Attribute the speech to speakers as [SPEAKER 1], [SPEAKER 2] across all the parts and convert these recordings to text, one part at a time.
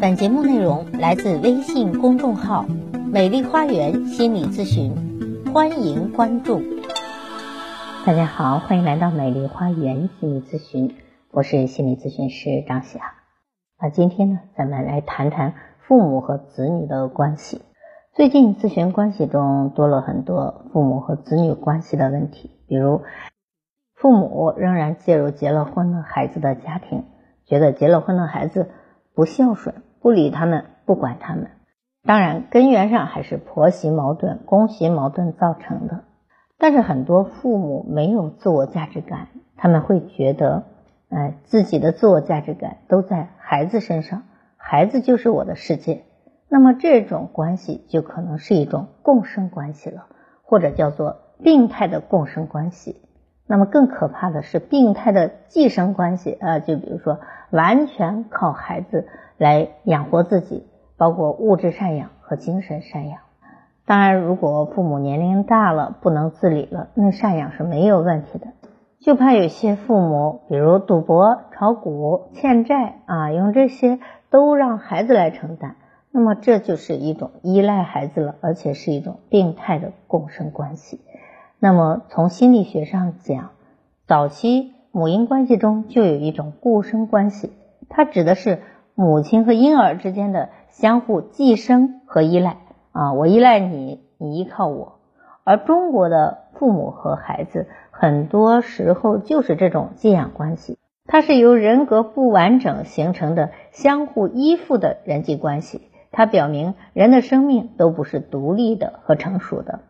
[SPEAKER 1] 本节目内容来自微信公众号“美丽花园心理咨询”，欢迎关注。大家好，欢迎来到美丽花园心理咨询，我是心理咨询师张霞。那今天呢，咱们来谈谈父母和子女的关系。最近咨询关系中多了很多父母和子女关系的问题，比如父母仍然介入结了婚的孩子的家庭，觉得结了婚的孩子不孝顺。不理他们，不管他们，当然根源上还是婆媳矛盾、公媳矛盾造成的。但是很多父母没有自我价值感，他们会觉得，哎，自己的自我价值感都在孩子身上，孩子就是我的世界。那么这种关系就可能是一种共生关系了，或者叫做病态的共生关系。那么更可怕的是病态的寄生关系啊，就比如说完全靠孩子。来养活自己，包括物质赡养和精神赡养。当然，如果父母年龄大了，不能自理了，那赡养是没有问题的。就怕有些父母，比如赌博、炒股、欠债啊，用这些都让孩子来承担，那么这就是一种依赖孩子了，而且是一种病态的共生关系。那么从心理学上讲，早期母婴关系中就有一种固生关系，它指的是。母亲和婴儿之间的相互寄生和依赖啊，我依赖你，你依靠我。而中国的父母和孩子很多时候就是这种寄养关系，它是由人格不完整形成的相互依附的人际关系。它表明人的生命都不是独立的和成熟的。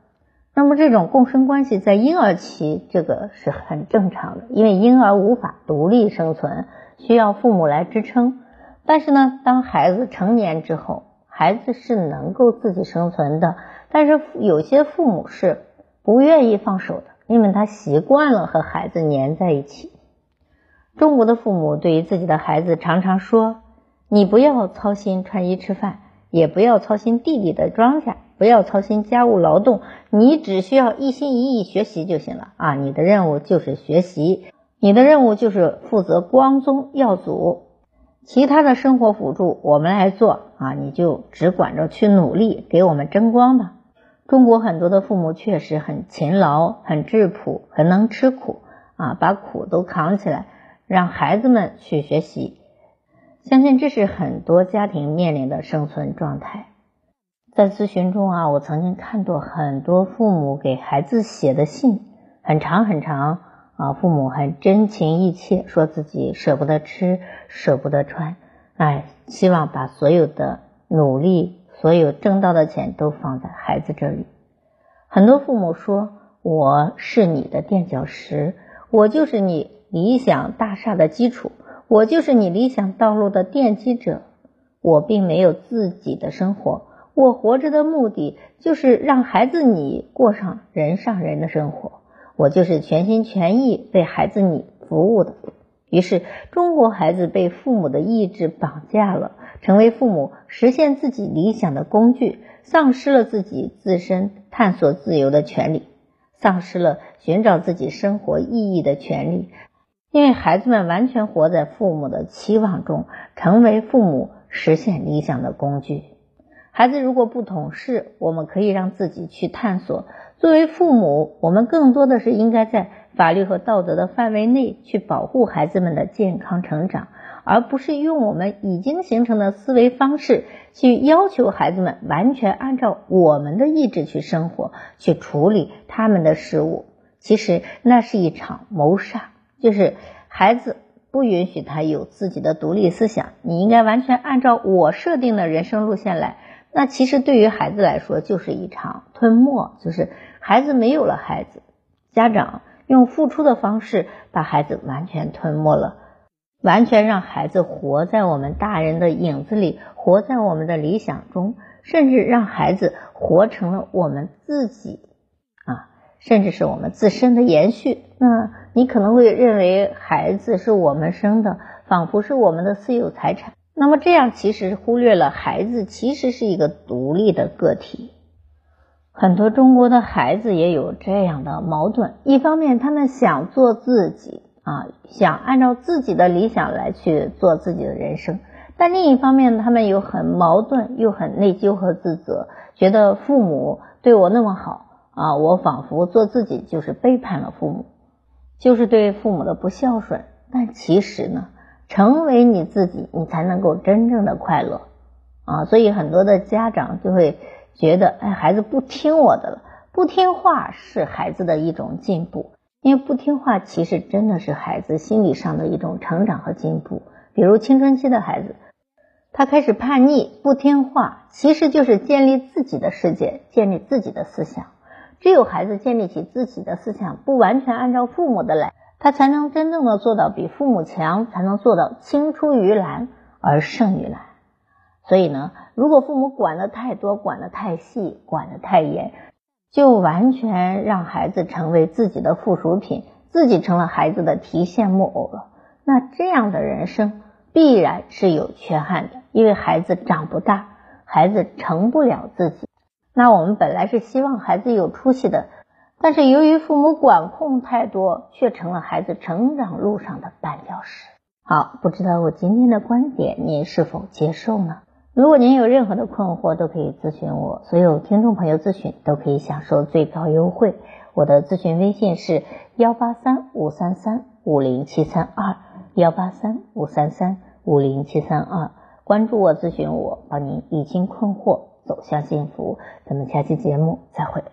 [SPEAKER 1] 那么这种共生关系在婴儿期这个是很正常的，因为婴儿无法独立生存，需要父母来支撑。但是呢，当孩子成年之后，孩子是能够自己生存的。但是有些父母是不愿意放手的，因为他习惯了和孩子黏在一起。中国的父母对于自己的孩子常常说：“你不要操心穿衣吃饭，也不要操心地里的庄稼，不要操心家务劳动，你只需要一心一意学习就行了啊！你的任务就是学习，你的任务就是负责光宗耀祖。”其他的生活辅助我们来做啊，你就只管着去努力，给我们争光吧。中国很多的父母确实很勤劳、很质朴、很能吃苦啊，把苦都扛起来，让孩子们去学习。相信这是很多家庭面临的生存状态。在咨询中啊，我曾经看到很多父母给孩子写的信，很长很长。啊，父母很真情意切，说自己舍不得吃，舍不得穿，哎，希望把所有的努力，所有挣到的钱都放在孩子这里。很多父母说：“我是你的垫脚石，我就是你理想大厦的基础，我就是你理想道路的奠基者。我并没有自己的生活，我活着的目的就是让孩子你过上人上人的生活。”我就是全心全意为孩子你服务的。于是，中国孩子被父母的意志绑架了，成为父母实现自己理想的工具，丧失了自己自身探索自由的权利，丧失了寻找自己生活意义的权利。因为孩子们完全活在父母的期望中，成为父母实现理想的工具。孩子如果不懂事，我们可以让自己去探索。作为父母，我们更多的是应该在法律和道德的范围内去保护孩子们的健康成长，而不是用我们已经形成的思维方式去要求孩子们完全按照我们的意志去生活、去处理他们的事物。其实那是一场谋杀，就是孩子不允许他有自己的独立思想，你应该完全按照我设定的人生路线来。那其实对于孩子来说，就是一场吞没，就是。孩子没有了孩子，家长用付出的方式把孩子完全吞没了，完全让孩子活在我们大人的影子里，活在我们的理想中，甚至让孩子活成了我们自己啊，甚至是我们自身的延续。那你可能会认为孩子是我们生的，仿佛是我们的私有财产。那么这样其实忽略了孩子其实是一个独立的个体。很多中国的孩子也有这样的矛盾：一方面，他们想做自己啊，想按照自己的理想来去做自己的人生；但另一方面，他们又很矛盾，又很内疚和自责，觉得父母对我那么好啊，我仿佛做自己就是背叛了父母，就是对父母的不孝顺。但其实呢，成为你自己，你才能够真正的快乐啊。所以很多的家长就会觉得，哎，孩子不听我的了，不听话是孩子的一种进步，因为不听话其实真的是孩子心理上的一种成长和进步。比如青春期的孩子。他开始叛逆、不听话，其实就是建立自己的世界，建立自己的思想。只有孩子建立起自己的思想，不完全按照父母的来，他才能真正的做到比父母强，才能做到青出于蓝而胜于蓝。所以呢，如果父母管的太多、管的太细、管的太严，就完全让孩子成为自己的附属品，自己成了孩子的提线木偶了。那这样的人生。必然是有缺憾的，因为孩子长不大，孩子成不了自己。那我们本来是希望孩子有出息的，但是由于父母管控太多，却成了孩子成长路上的绊脚石。好，不知道我今天的观点您是否接受呢？如果您有任何的困惑，都可以咨询我。所有听众朋友咨询都可以享受最高优惠。我的咨询微信是幺八三五三三五零七三二。幺八三五三三五零七三二，关注我，咨询我，帮您理清困惑，走向幸福。咱们下期节目再会。